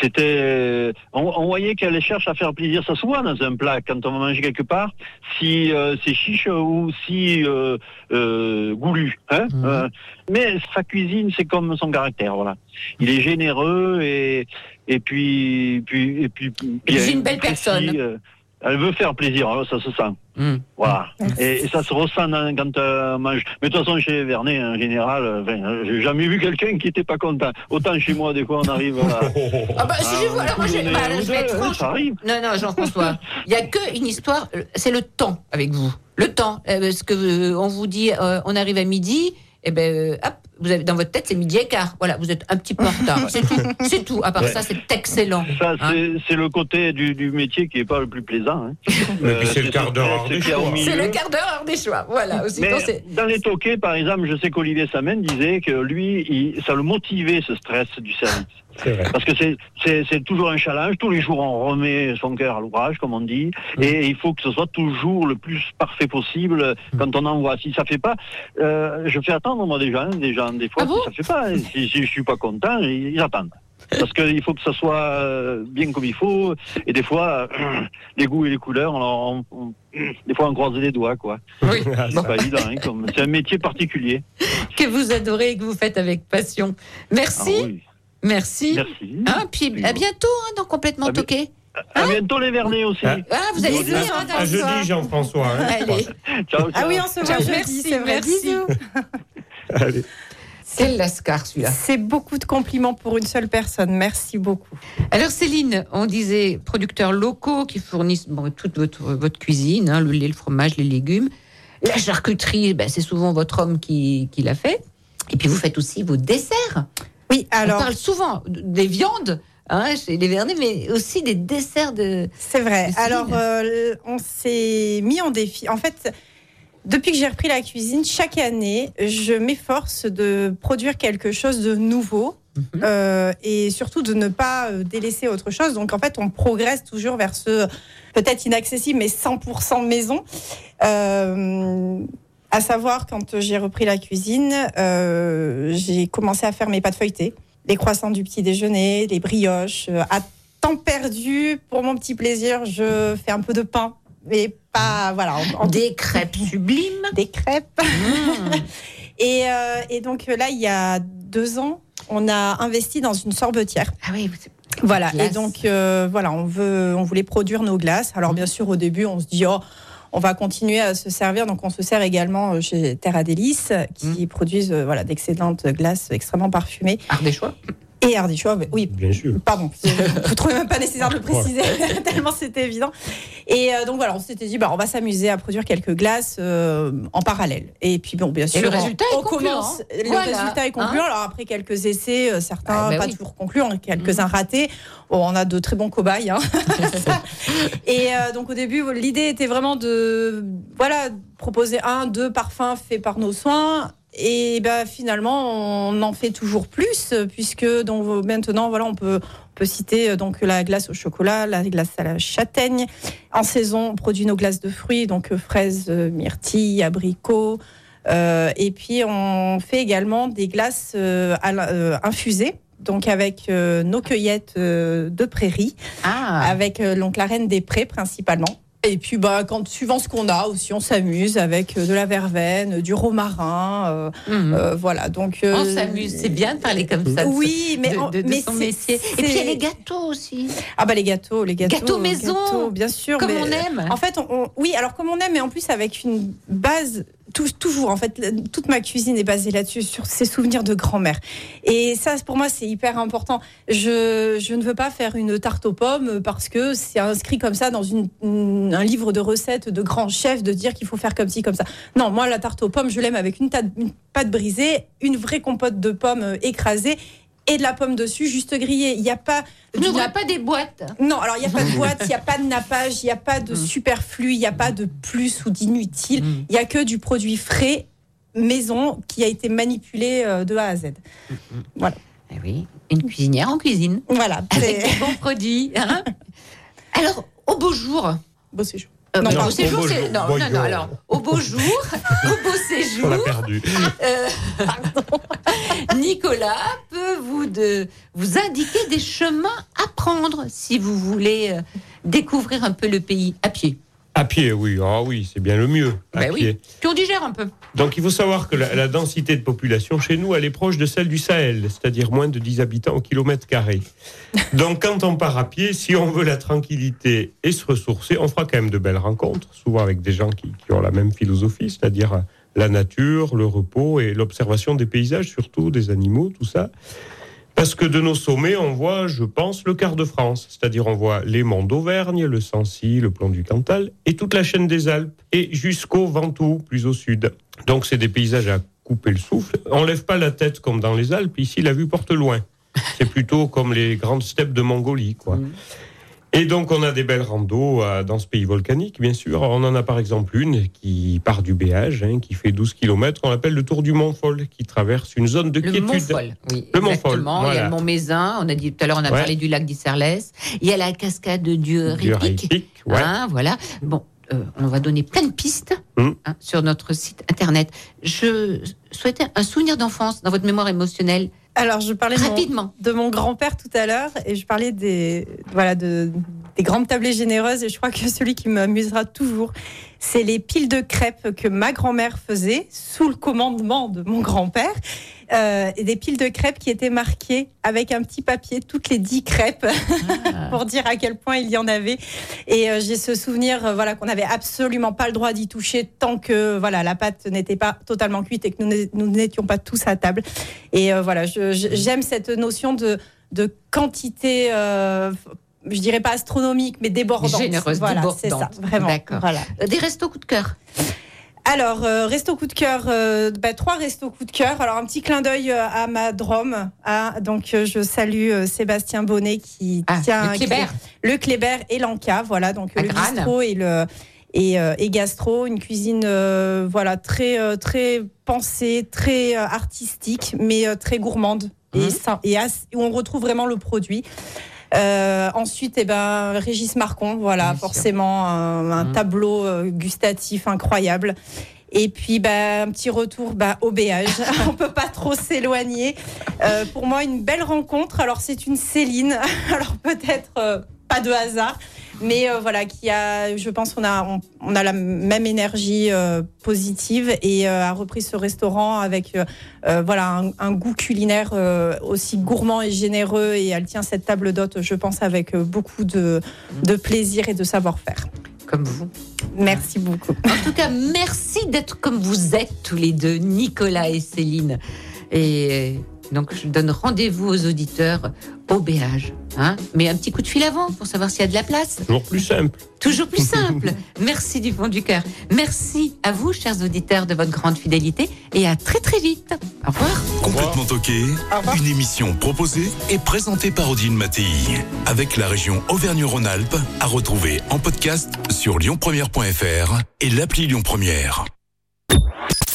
C'était, on, on voyait qu'elle cherche à faire plaisir. Ça se voit dans un plat quand on va manger quelque part, si euh, c'est chiche ou si euh, euh, goulu. Hein. Euh, mais sa cuisine, c'est comme son caractère. Voilà. Il est généreux et Et puis, puis, et puis.
Une belle
précis,
personne.
euh, elle veut faire plaisir, alors ça se sent.
Hmm.
Voilà. Et, et ça se ressent dans- quand euh, on mange. Mais de toute façon, chez Vernet, en général, euh, enfin, euh, j'ai jamais vu quelqu'un qui était pas content. Autant chez moi, des fois, on arrive à.
Ah bah, si
Ah,
je vous, alors moi, je,
on
bah, je vais être franche.
ça arrive.
Non, non, Jean-François. Il n'y a qu'une histoire, euh, c'est le temps avec vous. Le temps. Euh, Parce que euh, on vous dit, euh, on arrive à midi, et ben, euh, hop, vous avez dans votre tête, c'est midi et quart. Voilà, vous êtes un petit peu en retard. C'est tout. C'est tout. À part
Ouais.
ça, c'est excellent.
Ça,
Hein
c'est le côté du, du métier qui est pas le plus plaisant. Hein.
Mais puis c'est le quart d'heure des choix.
C'est le quart d'heure hors des choix. Voilà. Aussi,
Mais dans les toquets, par exemple, je sais qu'Olivier Samen disait que lui, il- ça le motivait ce stress du service.
Vrai.
Parce que c'est- toujours un challenge. Tous les jours, on remet son cœur à l'ouvrage, comme on dit. Et il faut que ce soit toujours le plus parfait possible quand on envoie. Si ça fait pas, euh, je fais attendre, moi, des gens. Des gens, des fois,
Ah bon
si ça fait pas. Si, si je suis pas content, ils, ils attendent. Parce qu'il faut que ça soit euh, bien comme il faut. Et des fois, euh, les goûts et les couleurs, on, on- on- des fois, on croise les doigts, quoi.
Oui.
C'est pas évident, hein, c'est un métier particulier.
que vous adorez et que vous faites avec passion. Merci.
Ah oui.
Merci.
Merci.
Hein, puis à bientôt hein, dans Complètement
À bi-
Toqué.
À bientôt les Vernets aussi.
Ah.
Ah, vous allez venir, hein,
À jeudi, Jean-François. hein.
Allez.
Ciao,
Ah
ciao.
oui, on se voit
Ciao,
jeudi,
merci,
c'est vrai.
merci.
Bisous.
Allez.
C'est Lascar celui-là.
C'est beaucoup de compliments pour une seule personne. Merci beaucoup.
Alors Céline, on disait producteurs locaux qui fournissent bon, toute votre, votre cuisine, hein, le lait, le fromage, les légumes. La charcuterie, ben, c'est souvent votre homme qui, qui l'a fait. Et puis vous faites aussi vos desserts.
Alors.
On parle souvent des viandes hein, chez les Vernets, mais aussi des desserts de...
C'est vrai.
de.
Alors, euh, on s'est mis en défi. En fait, depuis que j'ai repris la cuisine, chaque année, je m'efforce de produire quelque chose de nouveau.
Mhm.
euh, et surtout de ne pas euh, délaisser autre chose. Donc en fait, on progresse toujours vers ce peut-être inaccessible, mais 100% maison. Euh, à savoir, quand j'ai repris la cuisine, euh, j'ai commencé à faire mes pâtes feuilletées, les croissants du petit déjeuner, les brioches. euh, à temps perdu, pour mon petit plaisir, je fais un peu de pain, mais pas voilà. en-
Des crêpes sublimes.
des crêpes.
Mmh.
Et, euh, et donc là, il y a deux ans, on a investi dans une sorbetière.
Ah oui,
Voilà.
Glace.
Et donc euh, voilà, on veut, on voulait produire nos glaces. Alors bien sûr, au début, on se dit oh. On va continuer à se servir, donc on se sert également euh, chez Terra Délice, qui produisent euh, voilà d'excellentes glaces extrêmement parfumées.
Ardéchois.
Et Ardéchois, mais oui,
Bien sûr.
Pardon, je ne trouvais même pas nécessaire de le préciser, tellement c'était évident. Et euh, donc voilà, on s'était dit, bah, on va s'amuser à produire quelques glaces euh, en parallèle. Et puis bon, bien sûr,
le résultat
on,
est
on
concluant.
commence. Le
Voilà,
résultat est concluant.
hein.
Alors après quelques essais, euh, certains
Ah, bah
pas
oui.
toujours concluants, quelques-uns ratés. Bon, on a de très bons cobayes. hein. Et euh, donc au début, l'idée était vraiment de voilà proposer un, deux parfums faits par nos soins. Et ben finalement, on en fait toujours plus puisque donc maintenant voilà, on peut on peut citer euh, donc la glace au chocolat, la glace à la châtaigne. En saison, on produit nos glaces de fruits donc euh, fraises, euh, myrtilles, abricots. Euh, et puis on fait également des glaces euh, euh, infusées. Donc avec euh, nos cueillettes euh, de prairie,
Ah,
avec euh, donc la reine des prés principalement. Et puis, bah, quand, suivant ce qu'on a aussi, on s'amuse avec euh, de la verveine, du romarin. euh,
mhm.
euh, voilà, donc. euh,
on s'amuse, c'est bien de parler comme ça.
Oui, mais,
de,
en-
de- de
mais
son
c'est-
métier. Et puis il y a les gâteaux aussi,
Ah, bah, les gâteaux, les gâteaux.
Gâteaux maison.
gâteaux, bien sûr.
comme
mais-
on aime.
En fait, on, on- oui, alors comme on aime, mais en plus avec une base, tou- toujours, en fait, toute ma cuisine est basée là-dessus, sur ces souvenirs de grand-mère. Et ça, pour moi, c'est hyper important. Je, ne veux pas faire une tarte aux pommes parce que c'est inscrit comme ça dans un livre de recettes de grands chefs de dire qu'il faut faire comme ci, comme ça. Non, moi, la tarte aux pommes, je l'aime avec une, une pâte brisée, une vraie compote de pommes euh, écrasée et de la pomme dessus, juste grillée. Il n'y a pas...
N'ouvrez
nappe-
pas des boîtes.
non, alors il n'y a pas de boîte, il n'y a pas de nappage, il n'y a pas de superflu, il n'y a pas de plus ou d'inutile.
Mm.
Il n'y a que du produit frais, maison, qui a été manipulé euh, de A à Z.
Eh oui, une cuisinière en cuisine,
Voilà.
avec des bons produits. hein. Alors, au beau jour.
C'est chaud.
Euh,
Non,
au beau
pardon.
séjour,
Au beau
c'est.
jour,
Non,
beau
non, non, alors, au beau jour, au beau
On l'a
séjour,
perdu.
euh, Nicolas peut vous, de, vous indiquer des chemins à prendre si vous voulez euh, découvrir un peu le pays à pied.
À pied, oui. Ah oui, c'est bien le mieux. À
Ben
pied.
oui. Puis on digère un peu.
Donc il faut savoir que la, la densité de population chez nous, elle est proche de celle du Sahel, c'est-à-dire moins de 10 habitants au kilomètre carré. Donc quand on part à pied, si on veut la tranquillité et se ressourcer, on fera quand même de belles rencontres, souvent avec des gens qui, qui ont la même philosophie, c'est-à-dire euh, la nature, le repos et l'observation des paysages, surtout des animaux, tout ça. Parce que de nos sommets, on voit, je pense, le quart de France. C'est-à-dire, on voit les monts d'Auvergne, le Sancy, le plan du Cantal, et toute la chaîne des Alpes, et jusqu'au Ventoux, plus au sud. Donc, c'est des paysages à couper le souffle. On lève pas la tête comme dans les Alpes. Ici, la vue porte loin. C'est plutôt comme les grandes steppes de Mongolie, quoi. Et donc, on a des belles randos euh, dans ce pays volcanique, bien sûr. On en a par exemple une qui part du Béage, hein, qui fait 12 km, qu'on appelle le Tour du Mont-Foll, qui traverse une zone de
Le
quiétude.
Mont-Foll, oui.
Le
exactement. Il y a le Mont Mézin. On a dit tout à l'heure, on a
Ouais.
parlé du lac d'Isserlès. Il y a la cascade du. Ripic,
ouais.
Hein, voilà. Bon, euh, on va donner plein de pistes
Mm.
hein, sur notre site internet. Je souhaitais un souvenir d'enfance dans votre mémoire émotionnelle.
Alors, je parlais de mon-
Rapidement.
de mon grand-père tout à l'heure et je parlais des, voilà, de, des grandes tablées généreuses et je crois que celui qui m'amusera toujours, c'est les piles de crêpes que ma grand-mère faisait sous le commandement de mon grand-père. Euh, et des piles de crêpes qui étaient marquées avec un petit papier toutes les dix crêpes pour dire à quel point il y en avait. Et euh, j'ai ce souvenir, euh, voilà, qu'on n'avait absolument pas le droit d'y toucher tant que voilà la pâte n'était pas totalement cuite et que nous n'é- nous n'étions pas tous à table. Et voilà, j'aime cette notion de, de quantité. Je dirais pas astronomique, mais débordante.
Généreuse,
voilà,
débordante.
c'est ça, vraiment.
D'accord.
Voilà.
Euh, Des restos coup de cœur.
Alors, euh, resto coup de cœur, euh, bah, trois restos coup de cœur. Alors, un petit clin d'œil euh, à ma Drôme. Ah, donc, je salue euh, Sébastien Bonnet qui
Ah,
tient
le Kléber.
le Kléber et l'Anca. Voilà, donc
À
le
Grane.
bistrot et le et, euh, et gastro, une cuisine euh, voilà très euh, très pensée, très euh, artistique, mais euh, très gourmande et, as- où on retrouve vraiment le produit. Euh, ensuite, eh ben, Régis Marcon, voilà,
Bien
forcément un, un
Mhm.
tableau euh, gustatif incroyable. Et puis, bah, un petit retour bah, au béage. On peut pas trop s'éloigner. Euh, pour moi, une belle rencontre. Alors, c'est une Céline. Alors, peut-être euh, pas de hasard. Mais euh, voilà, qui a, je pense qu'on a, on, on a la même énergie euh, positive et euh, a repris ce restaurant avec voilà un, un goût culinaire euh, aussi gourmand et généreux et elle tient cette table d'hôte, je pense, avec beaucoup de, de plaisir et de savoir-faire.
Comme vous.
Merci beaucoup.
En tout cas, merci d'être comme vous êtes tous les deux, Nicolas et Céline. Et donc, je donne rendez-vous aux auditeurs au béage. Hein Mais un petit coup de fil avant pour savoir s'il y a de la place.
Toujours plus simple.
Toujours plus simple. Merci du fond du cœur. Merci à vous, chers auditeurs, de votre grande fidélité et à très très vite. Au revoir.
Complètement toqué, une émission proposée et présentée par Odile Mattei. Avec la région Auvergne-Rhône-Alpes, à retrouver en podcast sur lyonpremière.fr et l'appli Lyon Première.